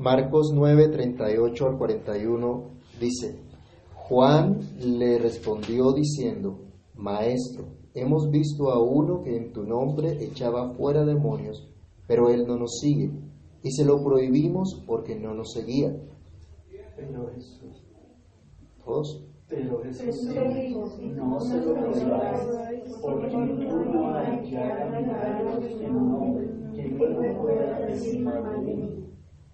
Marcos 9, 38 al 41 dice, Juan le respondió diciendo, Maestro, hemos visto a uno que en tu nombre echaba fuera demonios, pero él no nos sigue, y se lo prohibimos porque no nos seguía. Pero Jesús, ¿Todos? pero Jesús no se lo prohibáis, porque ninguno hay que haga milagros en tu nombre que no pueda decir mal de mí.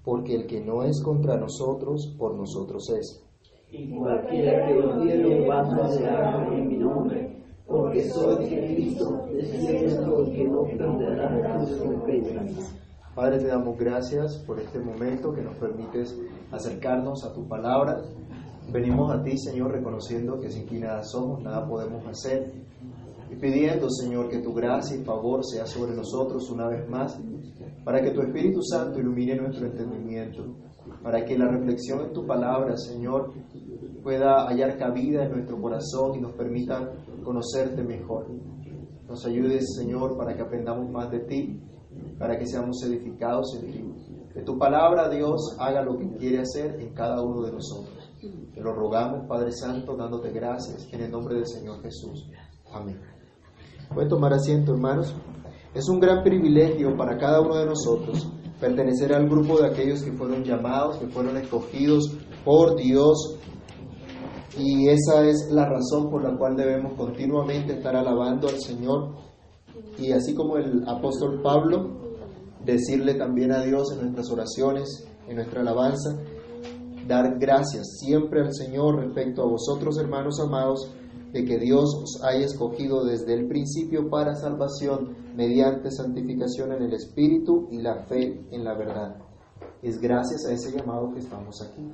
Porque el que no es contra nosotros, por nosotros es. Y cualquiera que os diere un vaso de agua en mi nombre, porque soy de Cristo, de cierto que no perderá tus repensas. Padre, te damos gracias por este momento que nos permites acercarnos a tu palabra. Venimos a ti, Señor, reconociendo que sin ti nada somos, nada podemos hacer. Pidiendo, Señor, que tu gracia y favor sea sobre nosotros una vez más, para que tu Espíritu Santo ilumine nuestro entendimiento, para que la reflexión en tu palabra, Señor, pueda hallar cabida en nuestro corazón y nos permita conocerte mejor. Nos ayudes, Señor, para que aprendamos más de ti, para que seamos edificados en ti. Que tu palabra, Dios, haga lo que quiere hacer en cada uno de nosotros. Te lo rogamos, Padre Santo, dándote gracias en el nombre del Señor Jesús. Amén. Pueden tomar asiento, hermanos. Es un gran privilegio para cada uno de nosotros pertenecer al grupo de aquellos que fueron llamados, que fueron escogidos por Dios. Y esa es la razón por la cual debemos continuamente estar alabando al Señor. Y así como el apóstol Pablo, decirle también a Dios en nuestras oraciones, en nuestra alabanza, dar gracias siempre al Señor respecto a vosotros, hermanos amados, de que Dios os haya escogido desde el principio para salvación mediante santificación en el Espíritu y la fe en la verdad. Es gracias a ese llamado que estamos aquí.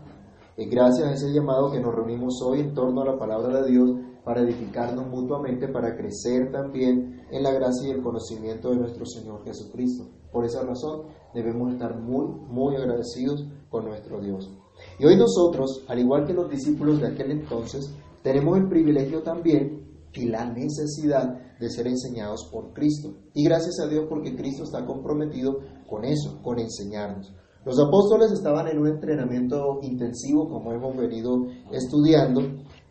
Es gracias a ese llamado que nos reunimos hoy en torno a la palabra de Dios para edificarnos mutuamente, para crecer también en la gracia y el conocimiento de nuestro Señor Jesucristo. Por esa razón debemos estar muy, muy agradecidos con nuestro Dios. Y hoy nosotros, al igual que los discípulos de aquel entonces, tenemos el privilegio también y la necesidad de ser enseñados por Cristo. Y gracias a Dios porque Cristo está comprometido con eso, con enseñarnos. Los apóstoles estaban en un entrenamiento intensivo, como hemos venido estudiando,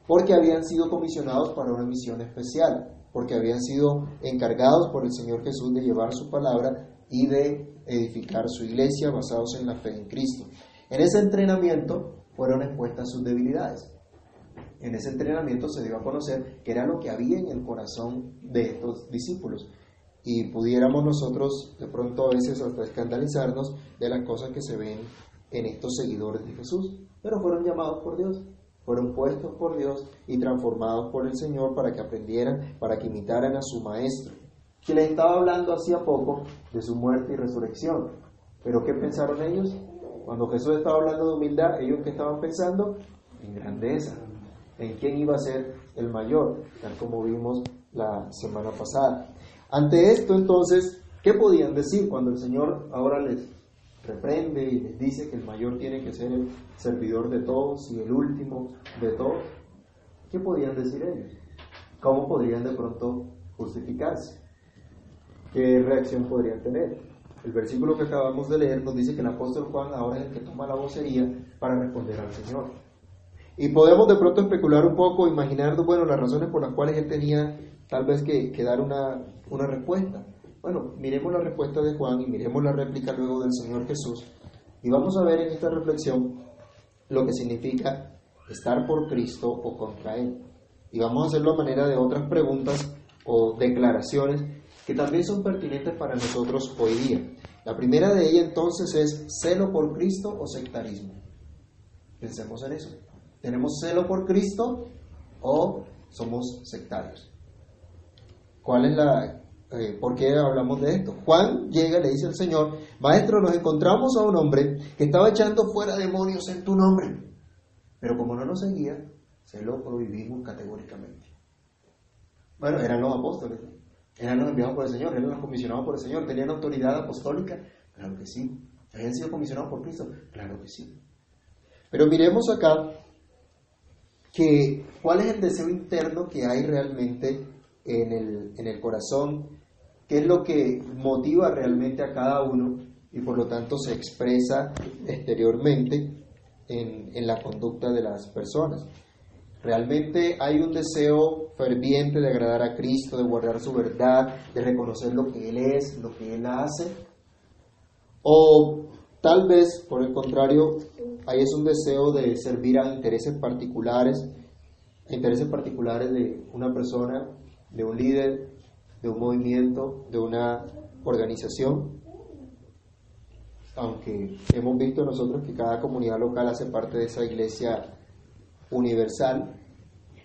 porque habían sido comisionados para una misión especial, porque habían sido encargados por el Señor Jesús de llevar su palabra y de edificar su iglesia basados en la fe en Cristo. En ese entrenamiento fueron expuestas sus debilidades. En ese entrenamiento se dio a conocer que era lo que había en el corazón de estos discípulos. Y pudiéramos nosotros de pronto a veces hasta escandalizarnos de las cosas que se ven en estos seguidores de Jesús. Pero fueron llamados por Dios, fueron puestos por Dios y transformados por el Señor para que aprendieran, para que imitaran a su Maestro, que les estaba hablando hacía poco de su muerte y resurrección. Pero ¿qué pensaron ellos? Cuando Jesús estaba hablando de humildad, ellos qué estaban pensando? En grandeza, en quién iba a ser el mayor, tal como vimos la semana pasada. Ante esto, entonces, ¿qué podían decir cuando el Señor ahora les reprende y les dice que el mayor tiene que ser el servidor de todos y el último de todos? ¿Qué podían decir ellos? ¿Cómo podrían de pronto justificarse? ¿Qué reacción podrían tener? El versículo que acabamos de leer nos dice que el apóstol Juan ahora es el que toma la vocería para responder al Señor. Y podemos de pronto especular un poco, imaginar, bueno, las razones por las cuales él tenía tal vez que, que dar una, una respuesta. Bueno, miremos la respuesta de Juan y miremos la réplica luego del Señor Jesús. Y vamos a ver en esta reflexión lo que significa estar por Cristo o contra Él. Y vamos a hacerlo a manera de otras preguntas o declaraciones que también son pertinentes para nosotros hoy día. La primera de ellas entonces es celo por Cristo o sectarismo. Pensemos en eso. ¿Tenemos celo por Cristo o somos sectarios? ¿Cuál es la, eh, ¿Por qué hablamos de esto? Juan llega y le dice al Señor, Maestro, nos encontramos a un hombre que estaba echando fuera demonios en tu nombre. Pero como no nos seguía, se lo prohibimos categóricamente. Bueno, eran los apóstoles, eran los enviados por el Señor, eran los comisionados por el Señor, tenían autoridad apostólica, claro que sí. ¿Habían sido comisionados por Cristo? Claro que sí. Pero miremos acá que cuál es el deseo interno que hay realmente en el, en el corazón, qué es lo que motiva realmente a cada uno y por lo tanto se expresa exteriormente en, en la conducta de las personas. Realmente hay un deseo ferviente de agradar a Cristo, de guardar su verdad, de reconocer lo que Él es, lo que Él hace. O tal vez, por el contrario, hay es un deseo de servir a intereses particulares, intereses particulares de una persona, de un líder, de un movimiento, de una organización. Aunque hemos visto nosotros que cada comunidad local hace parte de esa iglesia universal,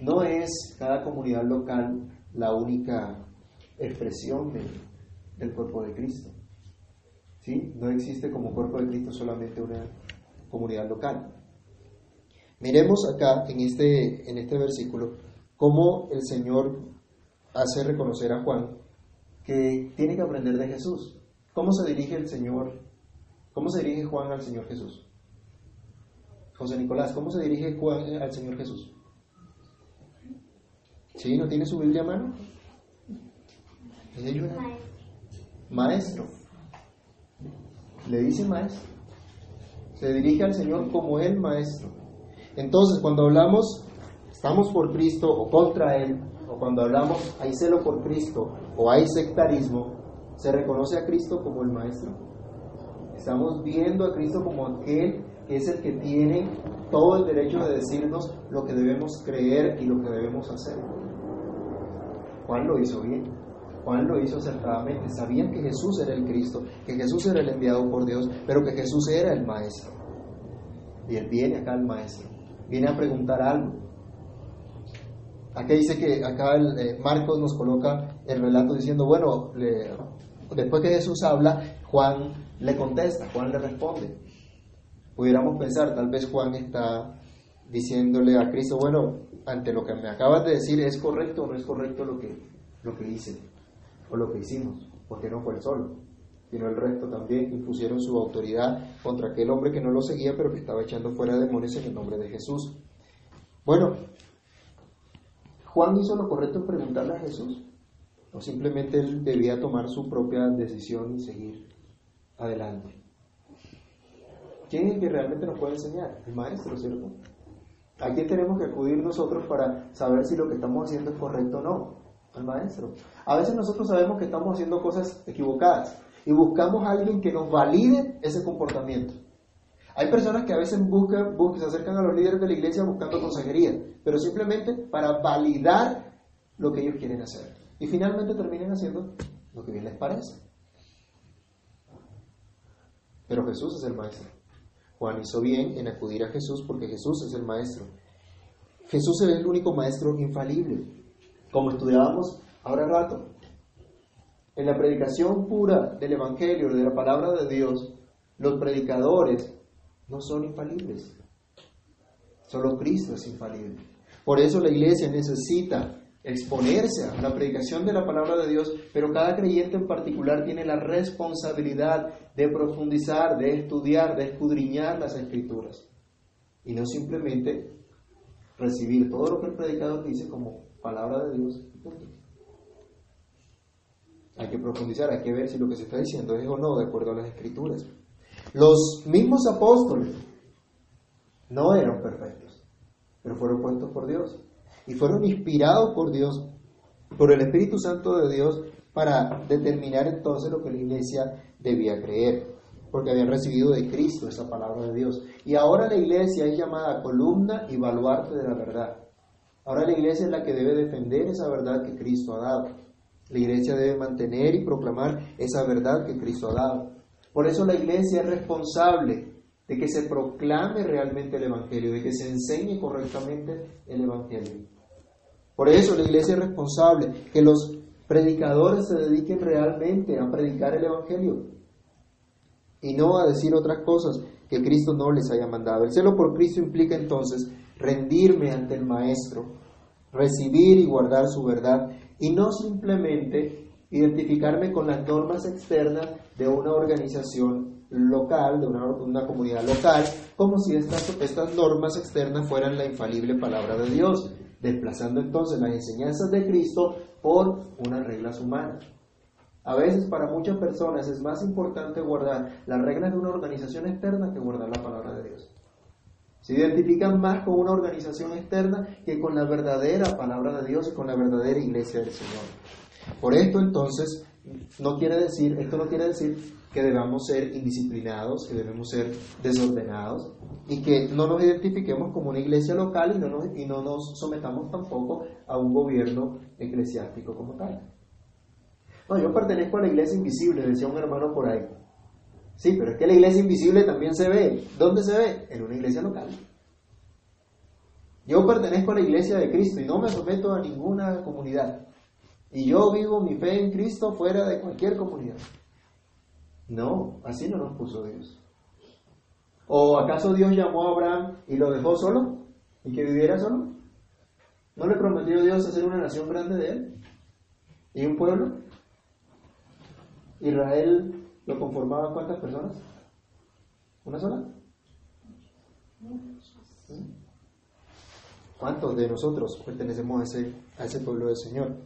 no es cada comunidad local la única expresión del cuerpo de Cristo. ¿Sí? No existe como cuerpo de Cristo solamente una comunidad local. Miremos acá en este, en este versículo cómo el Señor hace reconocer a Juan que tiene que aprender de Jesús. ¿Cómo se dirige el Señor? ¿Cómo se dirige Juan al Señor Jesús? José Nicolás, ¿cómo se dirige Juan al Señor Jesús? ¿Sí? ¿No tiene su Biblia a mano? Maestro. Le dice maestro. Se dirige al Señor como el maestro. Entonces, cuando hablamos, estamos por Cristo o contra Él, o cuando hablamos, hay celo por Cristo o hay sectarismo, se reconoce a Cristo como el maestro. Estamos viendo a Cristo como aquel que es el que tiene todo el derecho de decirnos lo que debemos creer y lo que debemos hacer. Juan lo hizo bien. Juan lo hizo acertadamente. Sabían que Jesús era el Cristo, que Jesús era el enviado por Dios, pero que Jesús era el Maestro. Y él viene acá el Maestro. Viene a preguntar algo. Aquí dice que acá el, eh, Marcos nos coloca el relato diciendo, bueno, después que Jesús habla, Juan le contesta, Juan le responde. Pudiéramos pensar, tal vez Juan está diciéndole a Cristo, bueno, ante lo que me acabas de decir, ¿es correcto o no es correcto lo que, lo que hice o lo que hicimos? Porque no fue el solo, sino el resto también impusieron su autoridad contra aquel hombre que no lo seguía, pero que estaba echando fuera demonios en el nombre de Jesús. Bueno, Juan hizo lo correcto en preguntarle a Jesús, o simplemente él debía tomar su propia decisión y seguir adelante. ¿Quién es el que realmente nos puede enseñar? El maestro, ¿cierto? ¿A quién tenemos que acudir nosotros para saber si lo que estamos haciendo es correcto o no? Al maestro. A veces nosotros sabemos que estamos haciendo cosas equivocadas y buscamos a alguien que nos valide ese comportamiento. Hay personas que a veces buscan, buscan, se acercan a los líderes de la iglesia buscando consejería, pero simplemente para validar lo que ellos quieren hacer. Y finalmente terminan haciendo lo que bien les parece. Pero Jesús es el maestro. Juan hizo bien en acudir a Jesús porque Jesús es el maestro. Jesús es el único maestro infalible. Como estudiábamos ahora rato, en la predicación pura del Evangelio, de la palabra de Dios, los predicadores no son infalibles. Solo Cristo es infalible. Por eso la iglesia necesita exponerse a la predicación de la palabra de Dios, pero cada creyente en particular tiene la responsabilidad de profundizar, de estudiar, de escudriñar las escrituras y no simplemente recibir todo lo que el predicador dice como palabra de Dios. Hay que profundizar, hay que ver si lo que se está diciendo es o no de acuerdo a las escrituras. Los mismos apóstoles no eran perfectos, pero fueron puestos por Dios y fueron inspirados por Dios, por el Espíritu Santo de Dios, para determinar entonces lo que la iglesia debía creer, porque habían recibido de Cristo esa palabra de Dios. Y ahora la iglesia es llamada columna y baluarte de la verdad. Ahora la iglesia es la que debe defender esa verdad que Cristo ha dado. La iglesia debe mantener y proclamar esa verdad que Cristo ha dado. Por eso la iglesia es responsable de que se proclame realmente el Evangelio, de que se enseñe correctamente el Evangelio. Por eso la iglesia es responsable, que los predicadores se dediquen realmente a predicar el Evangelio y no a decir otras cosas que Cristo no les haya mandado. El celo por Cristo implica entonces rendirme ante el Maestro, recibir y guardar su verdad y no simplemente identificarme con las normas externas de una organización local, de una, comunidad local, como si estas, estas normas externas fueran la infalible palabra de Dios desplazando entonces las enseñanzas de Cristo por unas reglas humanas. A veces para muchas personas es más importante guardar las reglas de una organización externa que guardar la palabra de Dios. Se identifican más con una organización externa que con la verdadera palabra de Dios y con la verdadera iglesia del Señor. Por esto entonces, no quiere decir, esto no quiere decir que debamos ser indisciplinados, que debemos ser desordenados y que no nos identifiquemos como una iglesia local y no nos, y no nos sometamos tampoco a un gobierno eclesiástico como tal. No, yo pertenezco a la iglesia invisible, decía un hermano por ahí. Sí, pero es que la iglesia invisible también se ve. ¿Dónde se ve? En una iglesia local. Yo pertenezco a la iglesia de Cristo y no me someto a ninguna comunidad. Y yo vivo mi fe en Cristo fuera de cualquier comunidad. No, así no nos puso Dios. ¿O acaso Dios llamó a Abraham y lo dejó solo? ¿Y que viviera solo? ¿No le prometió Dios hacer una nación grande de él? ¿Y un pueblo? Israel ¿Lo conformaban cuántas personas? ¿Una sola? ¿Cuántos de nosotros pertenecemos a ese, a ese pueblo del Señor?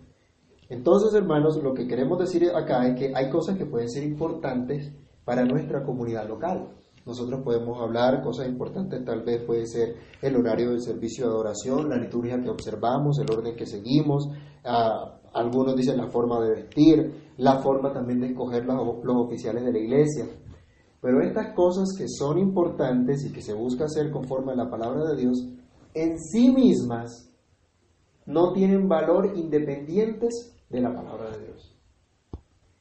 Entonces, hermanos, lo que queremos decir acá es que hay cosas que pueden ser importantes para nuestra comunidad local. Nosotros podemos hablar cosas importantes, tal vez puede ser el horario del servicio de adoración, la liturgia que observamos, el orden que seguimos, ah, algunos dicen la forma de vestir, la forma también de escoger los, oficiales de la iglesia. Pero estas cosas que son importantes y que se busca hacer conforme a la palabra de Dios, en sí mismas no tienen valor independientes de la palabra de Dios.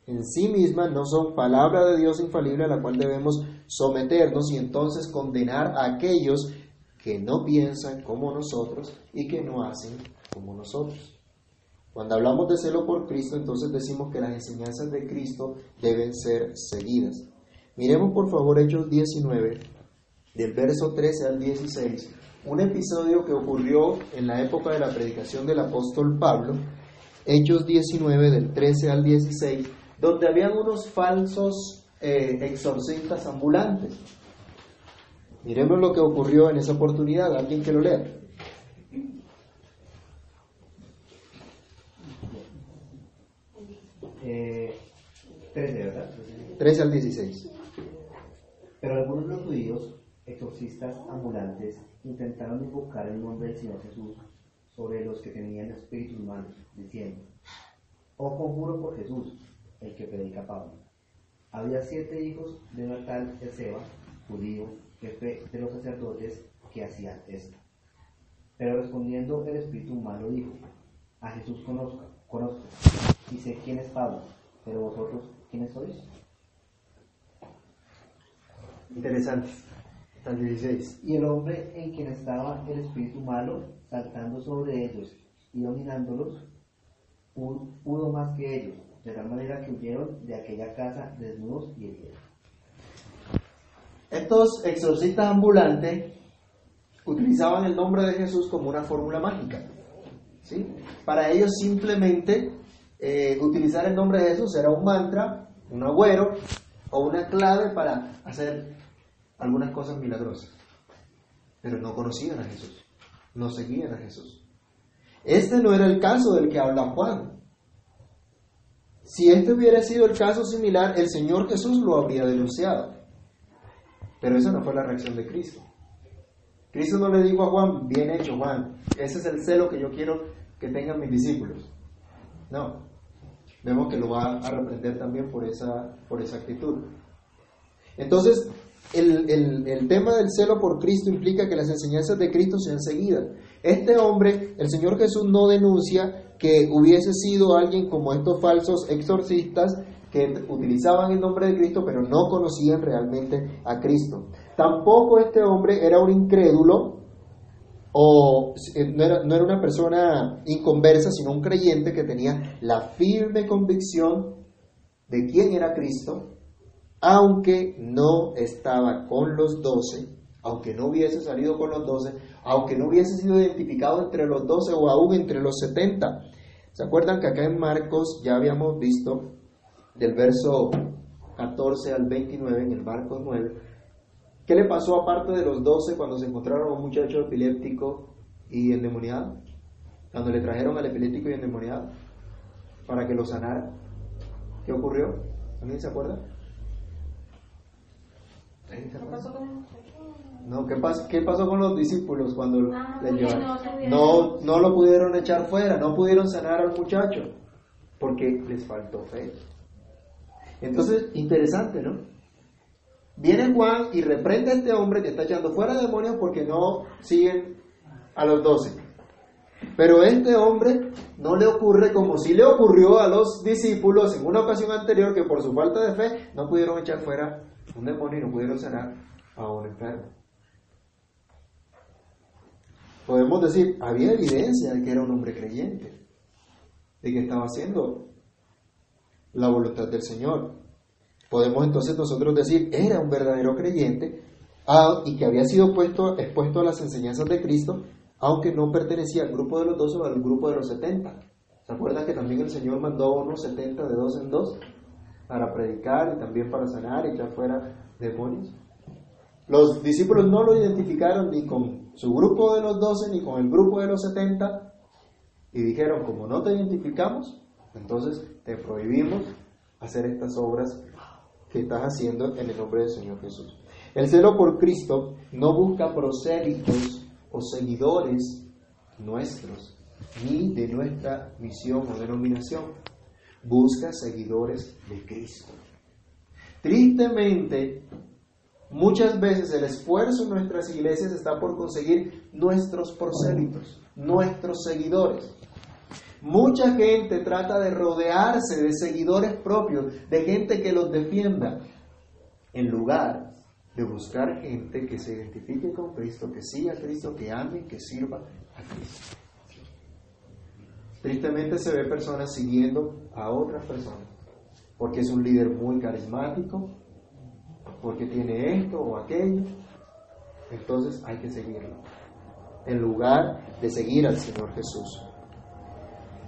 En sí mismas no son palabra de Dios infalible a la cual debemos someternos y entonces condenar a aquellos que no piensan como nosotros y que no hacen como nosotros. Cuando hablamos de celo por Cristo, entonces decimos que las enseñanzas de Cristo deben ser seguidas. Miremos por favor Hechos 19, del verso 13 al 16, un episodio que ocurrió en la época de la predicación del apóstol Pablo, Hechos 19, del 13 al 16, donde habían unos falsos eh, exorcistas ambulantes. Miremos lo que ocurrió en esa oportunidad, alguien que lo lea. 13, ¿verdad? 13 al 16. Pero algunos de los judíos, exorcistas ambulantes, intentaron invocar el nombre del Señor Jesús sobre los que tenían espíritus malos, diciendo, Oh conjuro por Jesús, el que predica Pablo. Había siete hijos de una tal Ezeba, judío, jefe de los sacerdotes, que hacían esto. Pero respondiendo el espíritu malo dijo, a Jesús conozco, conozco, y sé quién es Pablo, pero vosotros ¿Quiénes sois? Interesante. Hasta 16. Y el hombre en quien estaba el espíritu malo, saltando sobre ellos y dominándolos, pudo más que ellos, de tal manera que huyeron de aquella casa desnudos y heridos. Estos exorcistas ambulantes utilizaban el nombre de Jesús como una fórmula mágica. ¿sí? Para ellos simplemente eh, utilizar el nombre de Jesús era un mantra, un agüero o una clave para hacer algunas cosas milagrosas. Pero no conocían a Jesús, no seguían a Jesús. Este no era el caso del que habla Juan. Si este hubiera sido el caso similar, el Señor Jesús lo habría denunciado. Pero esa no fue la reacción de Cristo. Cristo no le dijo a Juan, bien hecho Juan, ese es el celo que yo quiero que tengan mis discípulos. No, vemos que lo va a reprender también por esa, por esa actitud. Entonces, el, el, tema del celo por Cristo implica que las enseñanzas de Cristo sean seguidas. Este hombre, el Señor Jesús no denuncia que hubiese sido alguien como estos falsos exorcistas que utilizaban el nombre de Cristo pero no conocían realmente a Cristo. Tampoco este hombre era un incrédulo o eh, no era, no era una persona inconversa, sino un creyente que tenía la firme convicción de quién era Cristo, aunque no estaba con los doce, aunque no hubiese salido con los doce, aunque no hubiese sido identificado entre los doce o aún entre los setenta. ¿Se acuerdan que acá en Marcos ya habíamos visto del verso 14 al 29, en el Marcos 9, ¿Qué le pasó aparte de los doce cuando se encontraron a un muchacho epiléptico y endemoniado? Cuando le trajeron al epiléptico y endemoniado para que lo sanara. ¿Qué ocurrió? ¿Alguien se acuerda? No, ¿qué, pas ¿qué pasó con los discípulos cuando Ah, le porque llevaron? No, no lo pudieron echar fuera, no pudieron sanar al muchacho, porque les faltó fe. Entonces, interesante, ¿no? Viene Juan y reprende a este hombre que está echando fuera demonios porque no siguen a los doce. Pero este hombre no le ocurre como si le ocurrió a los discípulos en una ocasión anterior que por su falta de fe no pudieron echar fuera un demonio y no pudieron sanar a un enfermo. Podemos decir, había evidencia de que era un hombre creyente, de que estaba haciendo la voluntad del Señor. Podemos entonces nosotros decir, era un verdadero creyente ah, y que había sido puesto, expuesto a las enseñanzas de Cristo, aunque no pertenecía al grupo de los doce o al grupo de los setenta. ¿Se acuerdan que también el Señor mandó a unos setenta de dos en dos para predicar y también para sanar y echar fuera demonios? Los discípulos no lo identificaron ni con su grupo de los doce ni con el grupo de los setenta y dijeron, como no te identificamos, entonces te prohibimos hacer estas obras que estás haciendo en el nombre del Señor Jesús. El celo por Cristo no busca prosélitos o seguidores nuestros, ni de nuestra misión o denominación. Busca seguidores de Cristo. Tristemente, muchas veces el esfuerzo en nuestras iglesias está por conseguir nuestros prosélitos, nuestros seguidores. Mucha gente trata de rodearse de seguidores propios, de gente que los defienda, en lugar de buscar gente que se identifique con Cristo, que siga a Cristo, que ame, que sirva a Cristo. Tristemente se ve personas siguiendo a otras personas, porque es un líder muy carismático, porque tiene esto o aquello, entonces hay que seguirlo, en lugar de seguir al Señor Jesús.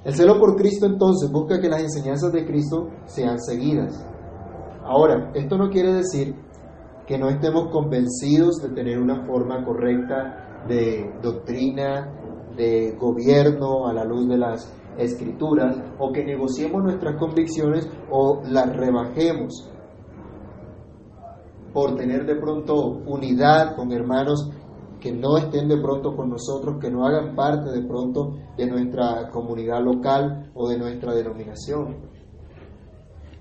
El celo por Cristo entonces busca que las enseñanzas de Cristo sean seguidas. Ahora, esto no quiere decir que no estemos convencidos de tener una forma correcta de doctrina, de gobierno a la luz de las escrituras, o que negociemos nuestras convicciones o las rebajemos por tener de pronto unidad con hermanos que no estén de pronto con nosotros, que no hagan parte de pronto de nuestra comunidad local o de nuestra denominación.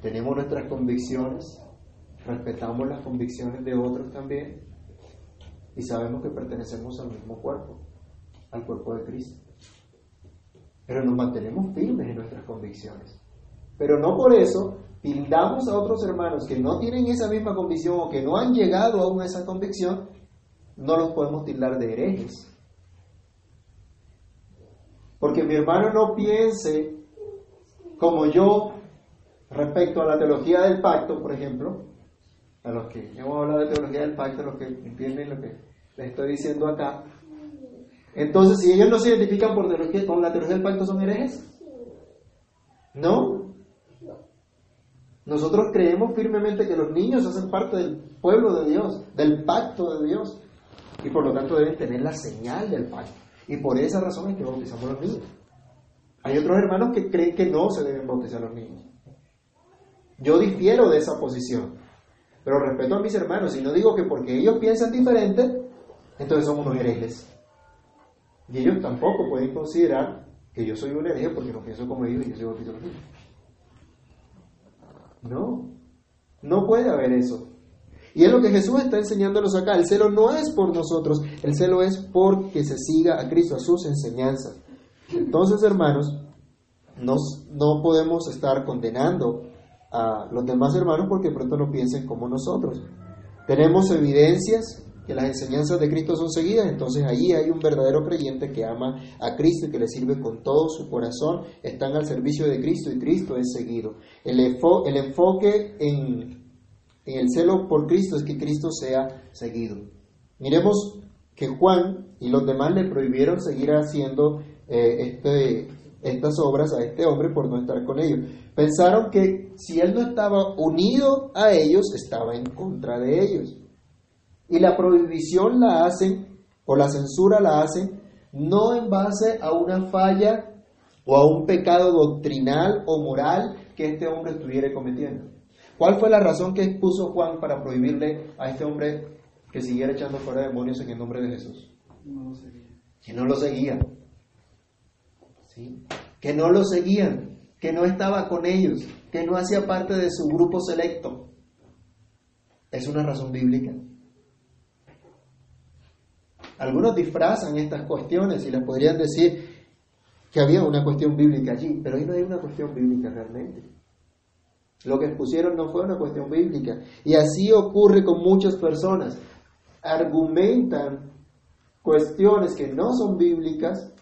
Tenemos nuestras convicciones, respetamos las convicciones de otros también y sabemos que pertenecemos al mismo cuerpo, al cuerpo de Cristo. Pero nos mantenemos firmes en nuestras convicciones. Pero no por eso tildamos a otros hermanos que no tienen esa misma convicción o que no han llegado aún a esa convicción, no los podemos tildar de herejes. Porque mi hermano no piense como yo respecto a la teología del pacto, por ejemplo, a los que hemos hablado de teología del pacto, los que entienden lo que les estoy diciendo acá. Entonces, si ellos no se identifican por teología, con la teología del pacto, ¿son herejes? No. Nosotros creemos firmemente que los niños hacen parte del pueblo de Dios, del pacto de Dios, y por lo tanto deben tener la señal del pacto. Y por esa razón es que bautizamos a los niños. Hay otros hermanos que creen que no se deben bautizar a los niños. Yo difiero de esa posición, pero respeto a mis hermanos y no digo que porque ellos piensan diferente, entonces son unos herejes. Y ellos tampoco pueden considerar que yo soy un hereje porque no pienso como ellos y yo soy bautizado los niños. No, no puede haber eso. Y es lo que Jesús está enseñándonos acá. El celo no es por nosotros, el celo es porque se siga a Cristo, a sus enseñanzas. Entonces, hermanos, nos, no podemos estar condenando a los demás hermanos porque pronto no piensen como nosotros. Tenemos evidencias que las enseñanzas de Cristo son seguidas, entonces allí hay un verdadero creyente que ama a Cristo y que le sirve con todo su corazón, están al servicio de Cristo y Cristo es seguido. El, enfo- el enfoque en, en el celo por Cristo es que Cristo sea seguido. Miremos que Juan y los demás le prohibieron seguir haciendo eh, este, estas obras a este hombre por no estar con ellos. Pensaron que si él no estaba unido a ellos, estaba en contra de ellos. Y la prohibición la hacen, o la censura la hacen, no en base a una falla o a un pecado doctrinal o moral que este hombre estuviera cometiendo? ¿Cuál fue la razón que expuso Juan para prohibirle a este hombre que siguiera echando fuera demonios en el nombre de Jesús? No lo seguía. Que no lo seguían. ¿Sí? Que no lo seguían, que no estaba con ellos, que no hacía parte de su grupo selecto. Es una razón bíblica. Algunos disfrazan estas cuestiones y les podrían decir que había una cuestión bíblica allí, pero ahí no hay una cuestión bíblica realmente. Lo que expusieron no fue una cuestión bíblica. Y así ocurre con muchas personas. Argumentan cuestiones que no son bíblicas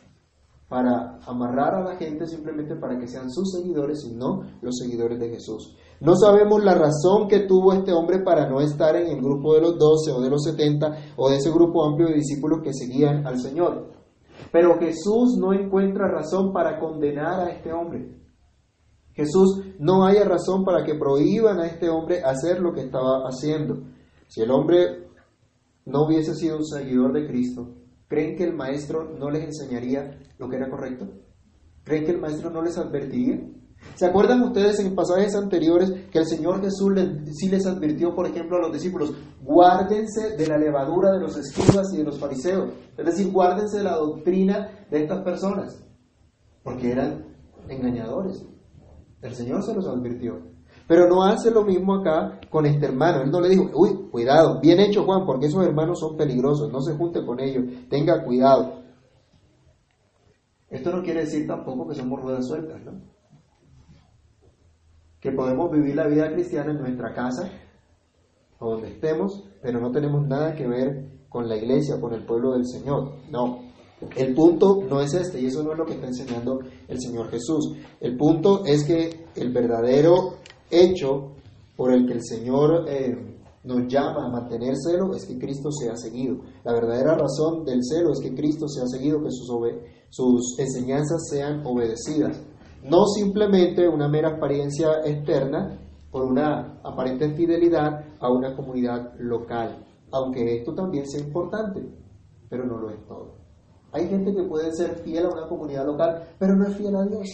para amarrar a la gente simplemente para que sean sus seguidores y no los seguidores de Jesús. No sabemos la razón que tuvo este hombre para no estar en el grupo de los doce o de los setenta o de ese grupo amplio de discípulos que seguían al Señor. Pero Jesús no encuentra razón para condenar a este hombre. Jesús no haya razón para que prohíban a este hombre hacer lo que estaba haciendo. Si el hombre no hubiese sido un seguidor de Cristo, ¿creen que el maestro no les enseñaría lo que era correcto? ¿Creen que el maestro no les advertiría? ¿Se acuerdan ustedes en pasajes anteriores que el Señor Jesús sí les advirtió, por ejemplo, a los discípulos, guárdense de la levadura de los escribas y de los fariseos? Es decir, guárdense de la doctrina de estas personas, porque eran engañadores. El Señor se los advirtió. Pero no hace lo mismo acá con este hermano. Él no le dijo, uy, cuidado, bien hecho Juan, porque esos hermanos son peligrosos, no se junte con ellos, tenga cuidado. Esto no quiere decir tampoco que somos ruedas sueltas, ¿no? Que podemos vivir la vida cristiana en nuestra casa o donde estemos, pero no tenemos nada que ver con la iglesia, con el pueblo del Señor. No, el punto no es este, y eso no es lo que está enseñando el Señor Jesús. El punto es que el verdadero hecho por el que el Señor eh, nos llama a mantener celo es que Cristo sea seguido. La verdadera razón del celo es que Cristo sea seguido, que sus, sus enseñanzas sean obedecidas. No simplemente una mera apariencia externa por una aparente fidelidad a una comunidad local, aunque esto también sea importante, pero no lo es todo. Hay gente que puede ser fiel a una comunidad local, pero no es fiel a Dios.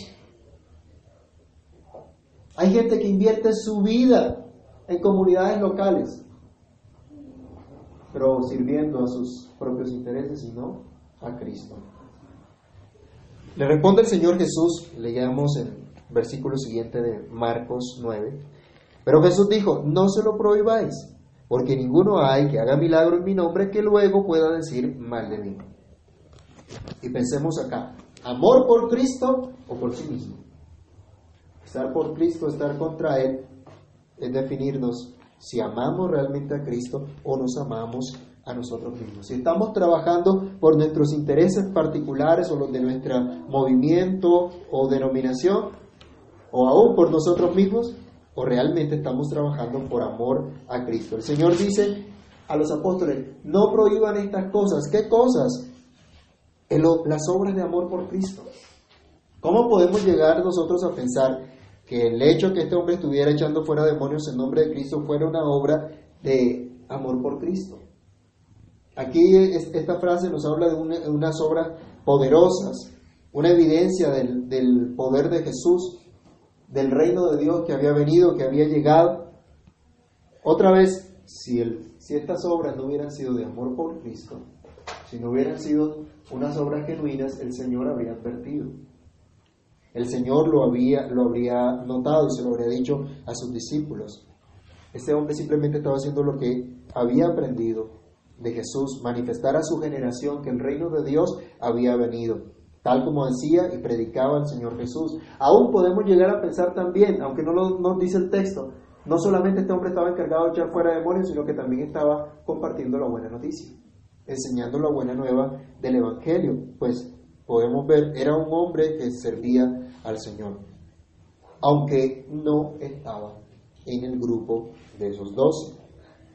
Hay gente que invierte su vida en comunidades locales, pero sirviendo a sus propios intereses y no a Cristo. Le responde el Señor Jesús, leamos el versículo siguiente de Marcos 9. Pero Jesús dijo, no se lo prohibáis, porque ninguno hay que haga milagro en mi nombre que luego pueda decir mal de mí. Y pensemos acá, amor por Cristo o por sí mismo. Estar por Cristo, estar contra Él, es definirnos si amamos realmente a Cristo o nos amamos a nosotros mismos. Si estamos trabajando por nuestros intereses particulares o los de nuestro movimiento o denominación, o aún por nosotros mismos, o realmente estamos trabajando por amor a Cristo. El Señor dice a los apóstoles, no prohíban estas cosas. ¿Qué cosas? Las obras de amor por Cristo. ¿Cómo podemos llegar nosotros a pensar que el hecho que este hombre estuviera echando fuera demonios en nombre de Cristo fuera una obra de amor por Cristo? Aquí esta frase nos habla de, unas obras poderosas, una evidencia del, poder de Jesús, del reino de Dios que había venido, que había llegado. Otra vez, si, el, si estas obras no hubieran sido de amor por Cristo, si no hubieran sido unas obras genuinas, el Señor habría advertido. El Señor lo, había, lo habría notado y se lo habría dicho a sus discípulos. Este hombre simplemente estaba haciendo lo que había aprendido de Jesús, manifestar a su generación que el reino de Dios había venido, tal como decía y predicaba el Señor Jesús. Aún podemos llegar a pensar también, aunque no lo dice el texto, no solamente este hombre estaba encargado de echar fuera demonios, sino que también estaba compartiendo la buena noticia enseñando la buena nueva del Evangelio, pues podemos ver, era un hombre que servía al Señor, aunque no estaba en el grupo de esos dos.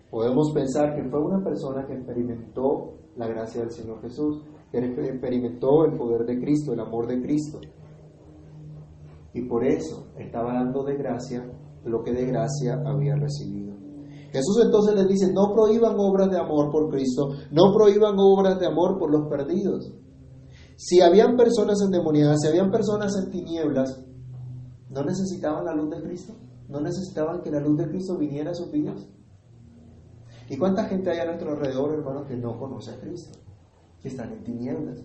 Podemos pensar que fue una persona que experimentó la gracia del Señor Jesús, que experimentó el poder de Cristo, el amor de Cristo. Y por eso estaba dando de gracia lo que de gracia había recibido. Jesús entonces les dice, no prohíban obras de amor por Cristo, no prohíban obras de amor por los perdidos. Si habían personas endemoniadas, si habían personas en tinieblas, ¿No necesitaban la luz de Cristo? ¿No necesitaban que la luz de Cristo viniera a sus vidas? ¿Y cuánta gente hay a nuestro alrededor, hermanos, que no conoce a Cristo? Que están en tinieblas,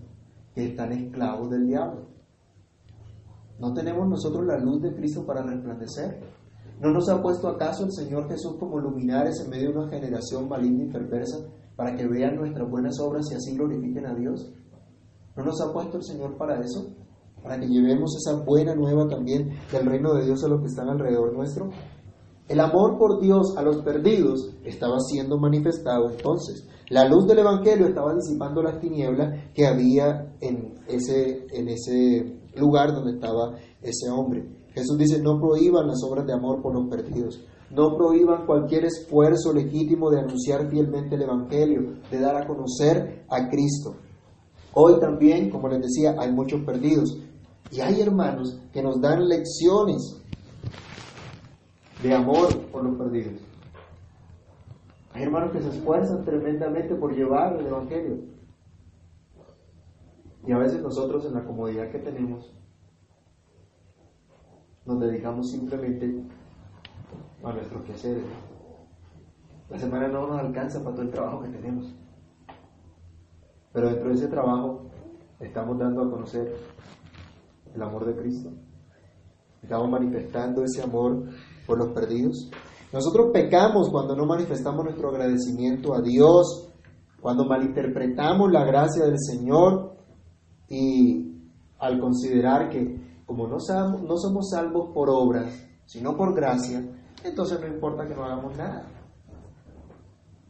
que están esclavos del diablo. ¿No tenemos nosotros la luz de Cristo para resplandecer? ¿No nos ha puesto acaso el Señor Jesús como luminares en medio de una generación maligna y perversa para que vean nuestras buenas obras y así glorifiquen a Dios? ¿No nos ha puesto el Señor para eso? Para que llevemos esa buena nueva también del reino de Dios a los que están alrededor nuestro. El amor por Dios a los perdidos estaba siendo manifestado entonces. La luz del Evangelio estaba disipando las tinieblas que había en ese, en ese lugar donde estaba ese hombre. Jesús dice, no prohíban las obras de amor por los perdidos. No prohíban cualquier esfuerzo legítimo de anunciar fielmente el Evangelio, de dar a conocer a Cristo. Hoy también, como les decía, hay muchos perdidos. Y hay hermanos que nos dan lecciones de amor por los perdidos. Hay hermanos que se esfuerzan tremendamente por llevar el Evangelio. Y a veces nosotros en la comodidad que tenemos nos dedicamos simplemente a nuestros quehaceres. La semana no nos alcanza para todo el trabajo que tenemos. Pero dentro de ese trabajo estamos dando a conocer el amor de Cristo. Estamos manifestando ese amor por los perdidos. Nosotros pecamos cuando no manifestamos nuestro agradecimiento a Dios, cuando malinterpretamos la gracia del Señor y al considerar que como no, no somos salvos por obras, sino por gracia, entonces no importa que no hagamos nada.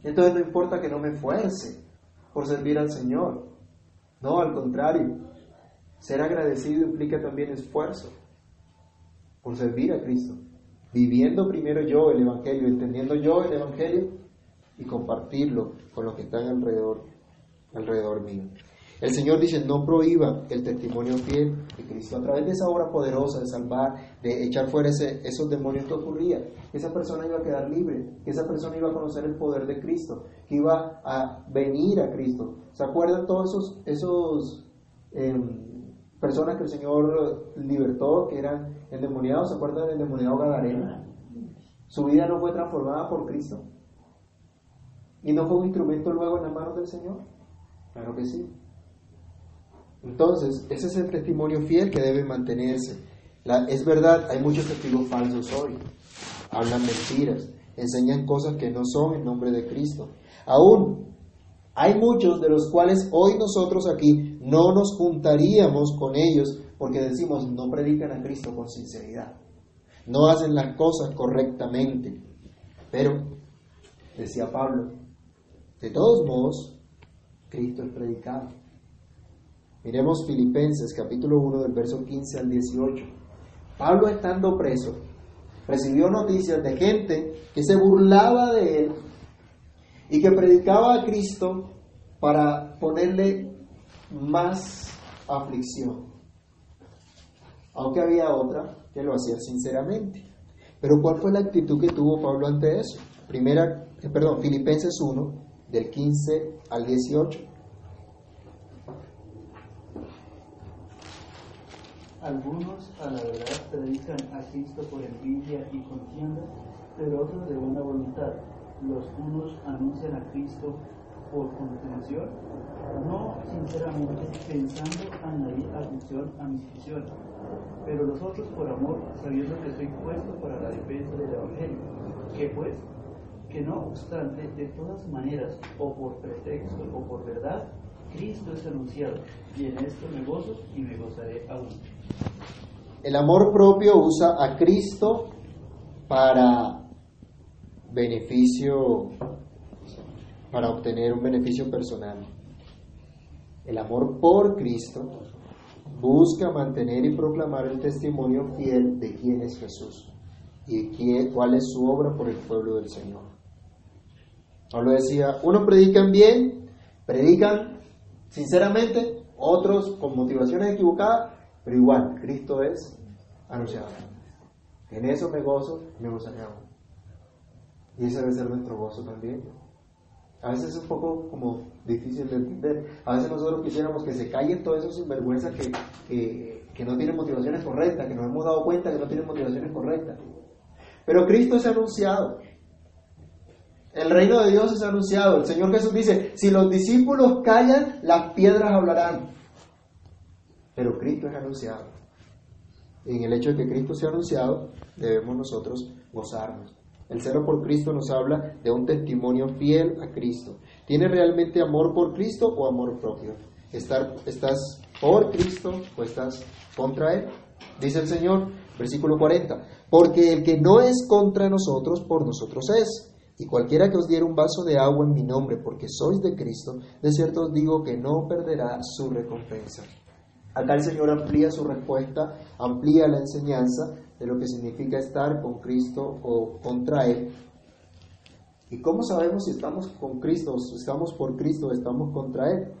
Entonces no importa que no me esfuerce por servir al Señor. No, al contrario. Ser agradecido implica también esfuerzo por servir a Cristo. Viviendo primero yo el Evangelio, entendiendo yo el Evangelio y compartirlo con los que están alrededor, alrededor mío. El Señor dice, no prohíba el testimonio fiel de Cristo. A través de esa obra poderosa de salvar, de echar fuera ese, esos demonios que ocurría, esa persona iba a quedar libre, que esa persona iba a conocer el poder de Cristo, que iba a venir a Cristo. ¿Se acuerdan todos esos, esos em, personas que el Señor libertó, que eran endemoniados? ¿Se acuerdan del endemoniado Gadareno? Su vida no fue transformada por Cristo. ¿Y no fue un instrumento luego en las manos del Señor? Claro que sí. Entonces, ese es el testimonio fiel que debe mantenerse. es verdad, hay muchos testigos falsos hoy. Hablan mentiras, enseñan cosas que no son en nombre de Cristo. Aún hay muchos de los cuales hoy nosotros aquí no nos juntaríamos con ellos porque decimos no predican a Cristo con sinceridad. No hacen las cosas correctamente. Pero, decía Pablo, de todos modos, Cristo es predicado. Miremos Filipenses capítulo 1 del verso 15 al 18. Pablo estando preso, recibió noticias de gente que se burlaba de él y que predicaba a Cristo para ponerle más aflicción. Aunque había otra que lo hacía sinceramente. Pero ¿cuál fue la actitud que tuvo Pablo ante eso? Primera, eh, perdón, Filipenses 1 del 15 al 18. Algunos a la verdad predican a Cristo por envidia y contienda, pero otros de buena voluntad. Los unos anuncian a Cristo por contención, no sinceramente pensando añadir atención a mis misiones, pero los otros por amor, sabiendo que soy puesto para la defensa del Evangelio. Que pues, que no obstante, de todas maneras, o por pretexto o por verdad, Cristo es anunciado, y en esto me gozo y me gozaré aún. El amor propio usa a Cristo para beneficio, para obtener un beneficio personal. El amor por Cristo busca mantener y proclamar el testimonio fiel de quién es Jesús y cuál es su obra por el pueblo del Señor. Pablo decía, unos predican bien, predican sinceramente, otros con motivaciones equivocadas, pero igual, Cristo es anunciado. En eso me gozo, me gozaré. Y ese debe ser nuestro gozo también. A veces es un poco como difícil de entender. A veces nosotros quisiéramos que se callen todos esos sinvergüenzas que, que, que no tienen motivaciones correctas, que nos hemos dado cuenta que no tienen motivaciones correctas. Pero Cristo es anunciado. El reino de Dios es anunciado. El Señor Jesús dice, si los discípulos callan, las piedras hablarán. Pero Cristo es anunciado. Y en el hecho de que Cristo sea anunciado, debemos nosotros gozarnos. El celo por Cristo nos habla de un testimonio fiel a Cristo. ¿Tienes realmente amor por Cristo o amor propio? ¿Estás por Cristo o estás contra Él? Dice el Señor, versículo 40, porque el que no es contra nosotros, por nosotros es. Y cualquiera que os diera un vaso de agua en mi nombre, porque sois de Cristo, de cierto os digo que no perderá su recompensa. Acá el Señor amplía su respuesta, amplía la enseñanza de lo que significa estar con Cristo o contra Él. ¿Y cómo sabemos si estamos con Cristo, si estamos por Cristo o estamos contra Él?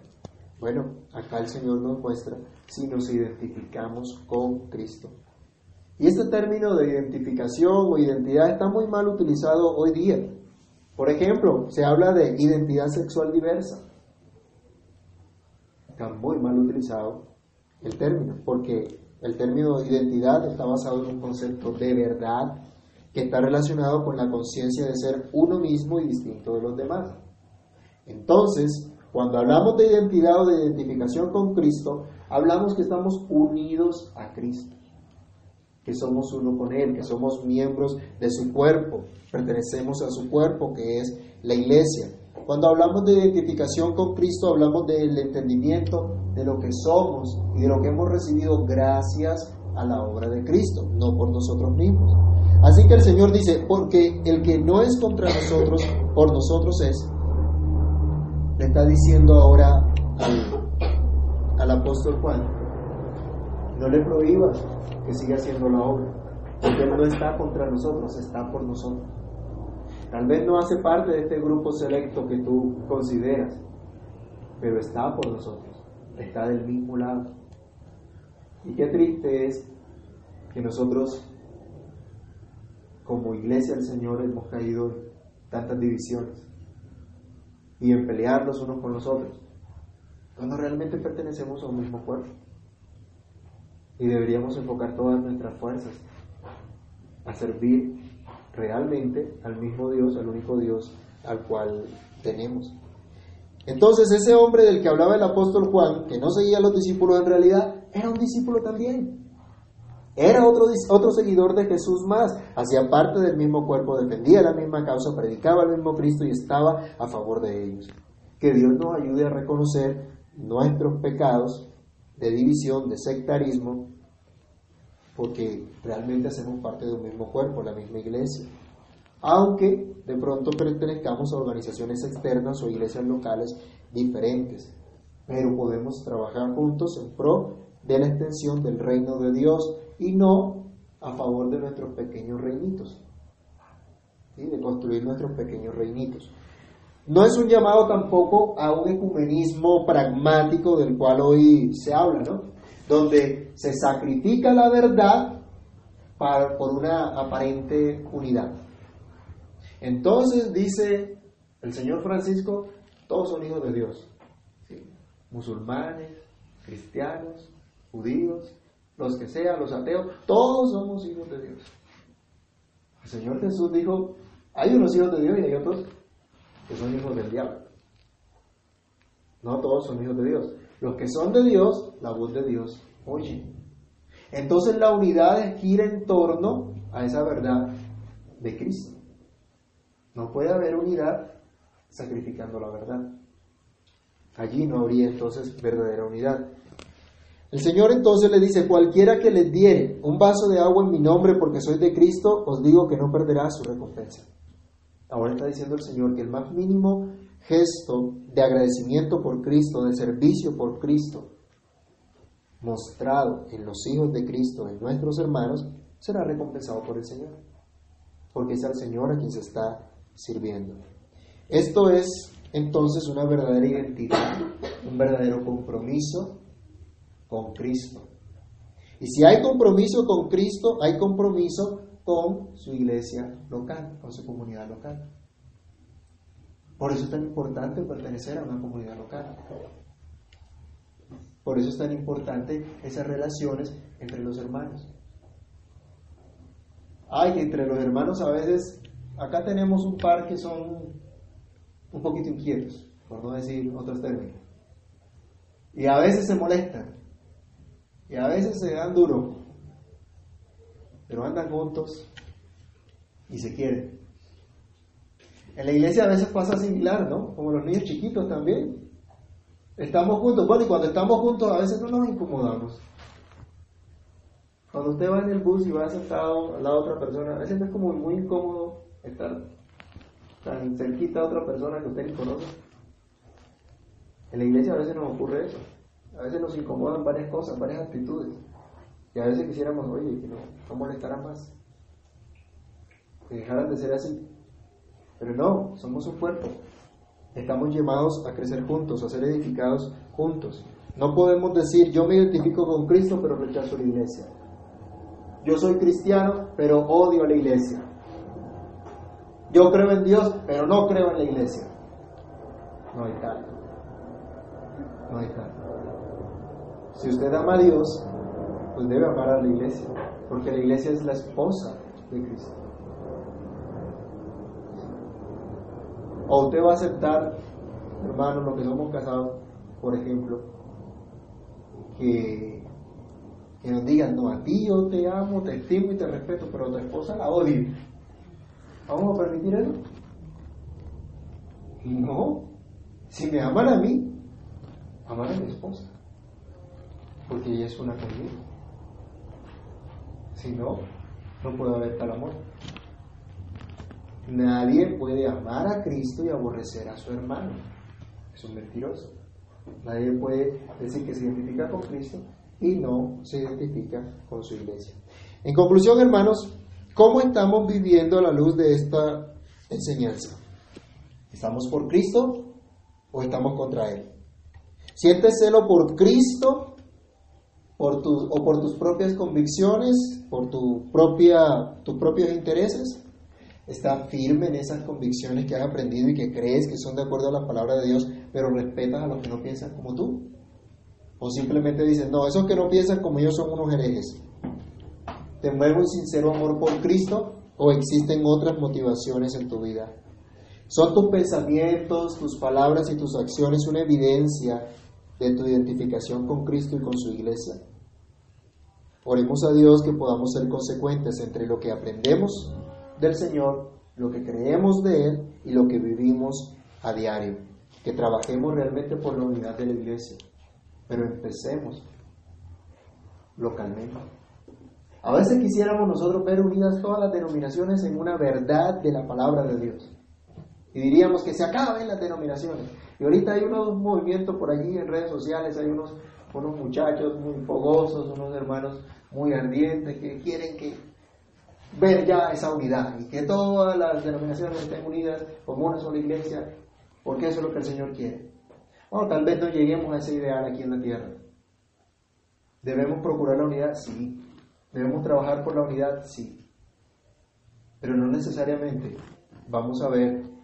Bueno, acá el Señor nos muestra si nos identificamos con Cristo. Y este término de identificación o identidad está muy mal utilizado hoy día. Por ejemplo, se habla de identidad sexual diversa. Está muy mal utilizado el término, porque el término identidad está basado en un concepto de verdad que está relacionado con la conciencia de ser uno mismo y distinto de los demás. Entonces, cuando hablamos de identidad o de identificación con Cristo, hablamos que estamos unidos a Cristo, que somos uno con Él, que somos miembros de su cuerpo, pertenecemos a su cuerpo, que es la iglesia. Cuando hablamos de identificación con Cristo, hablamos del entendimiento de lo que somos y de lo que hemos recibido gracias a la obra de Cristo, no por nosotros mismos. Así que el Señor dice, porque el que no es contra nosotros, por nosotros es, le está diciendo ahora al, apóstol Juan, no le prohíbas que siga haciendo la obra, porque Él no está contra nosotros, está por nosotros. Tal vez no hace parte de este grupo selecto que tú consideras, pero está por nosotros, está del mismo lado. Y qué triste es que nosotros, como iglesia del Señor, hemos caído en tantas divisiones y en pelear los unos con los otros, cuando realmente pertenecemos a un mismo cuerpo. Y deberíamos enfocar todas nuestras fuerzas a servir realmente al mismo Dios, al único Dios al cual tenemos. Entonces ese hombre del que hablaba el apóstol Juan, que no seguía a los discípulos en realidad, era un discípulo también. Era otro, otro seguidor de Jesús más, hacía parte del mismo cuerpo, defendía la misma causa, predicaba el mismo Cristo y estaba a favor de ellos. Que Dios nos ayude a reconocer nuestros pecados de división, de sectarismo, porque realmente hacemos parte de un mismo cuerpo, la misma iglesia. Aunque de pronto pertenezcamos a organizaciones externas o iglesias locales diferentes, pero podemos trabajar juntos en pro de la extensión del reino de Dios y no a favor de nuestros pequeños reinitos, de construir nuestros pequeños reinitos. No es un llamado tampoco a un ecumenismo pragmático del cual hoy se habla, ¿no? donde se sacrifica la verdad por una aparente unidad. Entonces dice el Señor Francisco, todos son hijos de Dios, musulmanes, cristianos, judíos, los que sean, los ateos, todos somos hijos de Dios. El Señor Jesús dijo, hay unos hijos de Dios y hay otros que son hijos del diablo. No todos son hijos de Dios. Los que son de Dios, la voz de Dios oye. Entonces la unidad gira en torno a esa verdad de Cristo. No puede haber unidad sacrificando la verdad. Allí no habría entonces verdadera unidad. El Señor entonces le dice, cualquiera que les diere un vaso de agua en mi nombre porque soy de Cristo, os digo que no perderá su recompensa. Ahora está diciendo el Señor que el más mínimo gesto de agradecimiento por Cristo, de servicio por Cristo, mostrado en los hijos de Cristo, en nuestros hermanos, será recompensado por el Señor, porque es al Señor a quien se está sirviendo. Esto es entonces una verdadera identidad, un verdadero compromiso con Cristo. Y si hay compromiso con Cristo, hay compromiso con su iglesia local, con su comunidad local. Por eso es tan importante pertenecer a una comunidad local. Por eso es tan importante esas relaciones entre los hermanos. Hay entre los hermanos a veces, acá tenemos un par que son un poquito inquietos, por no decir otros términos. Y a veces se molestan. Y a veces se dan duro. Pero andan juntos y se quieren. En la iglesia a veces pasa similar, ¿no? Como los niños chiquitos también. Estamos juntos. Bueno, y cuando estamos juntos a veces no nos incomodamos. Cuando usted va en el bus y va sentado al lado de otra persona, a veces es como muy incómodo estar tan cerquita a otra persona que usted ni conoce. En la iglesia a veces nos ocurre eso. A veces nos incomodan varias cosas, varias actitudes. Y a veces quisiéramos, oye, que no, no molestara más. Que dejaran de ser así. Pero no, somos un cuerpo. Estamos llamados a crecer juntos, a ser edificados juntos. No podemos decir, yo me identifico con Cristo, pero rechazo la iglesia. Yo soy cristiano, pero odio a la iglesia. Yo creo en Dios, pero no creo en la iglesia. No hay tal. No hay tal. Si usted ama a Dios, pues debe amar a la iglesia, porque la iglesia es la esposa de Cristo. O usted va a aceptar, hermano, lo que somos casados, por ejemplo, que, que nos digan, no, a ti yo te amo, te estimo y te respeto, pero a tu esposa la odio. ¿Vamos a permitir eso? No. Si me aman a mí, aman a mi esposa. Porque ella es una conmigo. Si no, no puede haber tal amor. Nadie puede amar a Cristo y aborrecer a su hermano. Es un mentiroso. Nadie puede decir que se identifica con Cristo y no se identifica con su iglesia. En conclusión, hermanos, ¿cómo estamos viviendo a la luz de esta enseñanza? ¿Estamos por Cristo o estamos contra Él? ¿Sientes celo por Cristo por tu, o por tus propias convicciones, por tu propia, tus propios intereses? ¿Estás firme en esas convicciones que has aprendido y que crees que son de acuerdo a la palabra de Dios, pero respetas a los que no piensan como tú? ¿O simplemente dices, no, esos que no piensan como yo son unos herejes? ¿Te mueve un sincero amor por Cristo o existen otras motivaciones en tu vida? ¿Son tus pensamientos, tus palabras y tus acciones una evidencia de tu identificación con Cristo y con su iglesia? Oremos a Dios que podamos ser consecuentes entre lo que aprendemos del Señor, lo que creemos de Él y lo que vivimos a diario. Que trabajemos realmente por la unidad de la iglesia, pero empecemos localmente. A veces quisiéramos nosotros ver unidas todas las denominaciones en una verdad de la palabra de Dios. Y diríamos que se acaben las denominaciones. Y ahorita hay unos movimientos por allí en redes sociales, hay unos, unos muchachos muy fogosos, unos hermanos muy ardientes que quieren que ver ya esa unidad y que todas las denominaciones estén unidas como una sola iglesia, porque eso es lo que el Señor quiere. Bueno, tal vez no lleguemos a ese ideal aquí en la tierra. ¿Debemos procurar la unidad? Sí. ¿Debemos trabajar por la unidad? Sí. Pero no necesariamente vamos a ver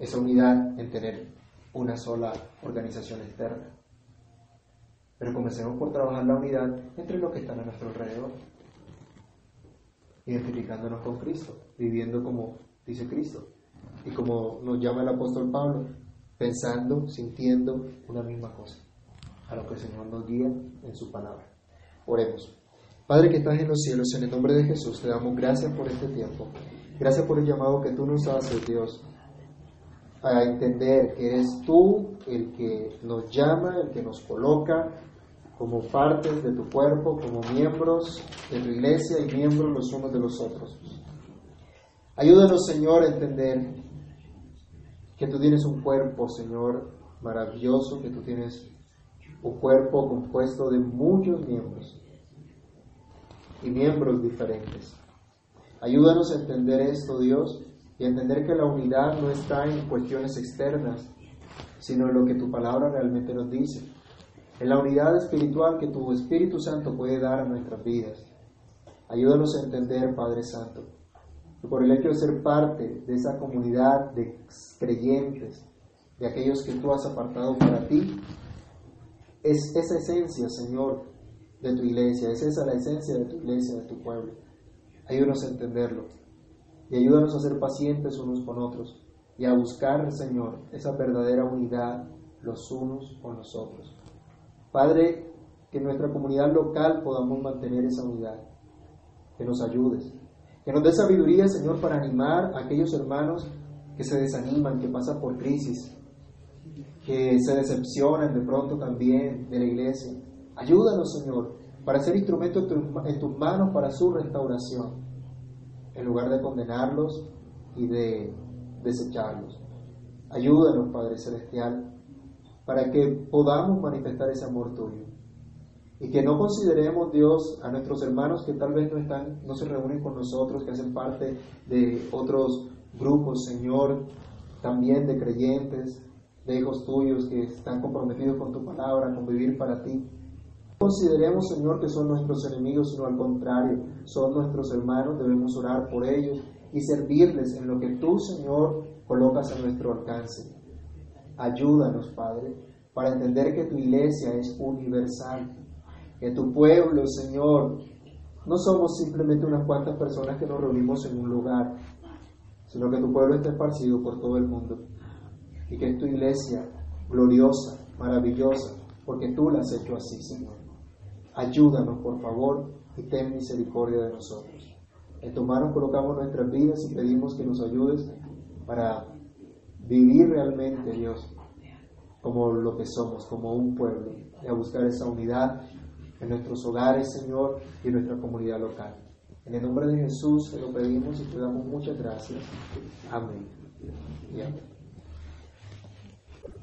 esa unidad en tener una sola organización externa. Pero comencemos por trabajar la unidad entre los que están a nuestro alrededor identificándonos con Cristo, viviendo como dice Cristo. Y como nos llama el apóstol Pablo, pensando, sintiendo una misma cosa, a lo que el Señor nos guía en su palabra. Oremos. Padre que estás en los cielos, en el nombre de Jesús te damos gracias por este tiempo. Gracias por el llamado que tú nos haces, Dios, a entender que eres tú el que nos llama, el que nos coloca como partes de tu cuerpo, como miembros de tu iglesia y miembros los unos de los otros. Ayúdanos, Señor, a entender que tú tienes un cuerpo, Señor, maravilloso, que tú tienes un cuerpo compuesto de muchos miembros y miembros diferentes. Ayúdanos a entender esto, Dios, y entender que la unidad no está en cuestiones externas, sino en lo que tu palabra realmente nos dice en la unidad espiritual que tu Espíritu Santo puede dar a nuestras vidas. Ayúdanos a entender, Padre Santo, que por el hecho de ser parte de esa comunidad de creyentes, de aquellos que tú has apartado para ti. Es esa esencia, Señor, de tu iglesia, es esa la esencia de tu iglesia, de tu pueblo. Ayúdanos a entenderlo y ayúdanos a ser pacientes unos con otros y a buscar, Señor, esa verdadera unidad los unos con los otros. Padre, que en nuestra comunidad local podamos mantener esa unidad, que nos ayudes, que nos dé sabiduría, Señor, para animar a aquellos hermanos que se desaniman, que pasan por crisis, que se decepcionan de pronto también de la iglesia. Ayúdanos, Señor, para ser instrumento en tus manos para su restauración, en lugar de condenarlos y de desecharlos. Ayúdanos, Padre Celestial, para que podamos manifestar ese amor tuyo. Y que no consideremos, Dios, a nuestros hermanos que tal vez no están, no se reúnen con nosotros, que hacen parte de otros grupos, Señor, también de creyentes, de hijos tuyos que están comprometidos con tu palabra, con vivir para ti. Consideremos, Señor, que son nuestros enemigos, sino al contrario, son nuestros hermanos, debemos orar por ellos y servirles en lo que tú, Señor, colocas a nuestro alcance. Ayúdanos, Padre, para entender que tu iglesia es universal, que tu pueblo, Señor, no somos simplemente unas cuantas personas que nos reunimos en un lugar, sino que tu pueblo está esparcido por todo el mundo y que es tu iglesia gloriosa, maravillosa, porque tú la has hecho así, Señor. Ayúdanos, por favor, y ten misericordia de nosotros. En tu mano colocamos nuestras vidas y pedimos que nos ayudes para vivir realmente, Dios, como lo que somos, como un pueblo, y a buscar esa unidad en nuestros hogares, Señor, y en nuestra comunidad local. En el nombre de Jesús te lo pedimos y te damos muchas gracias. Amén.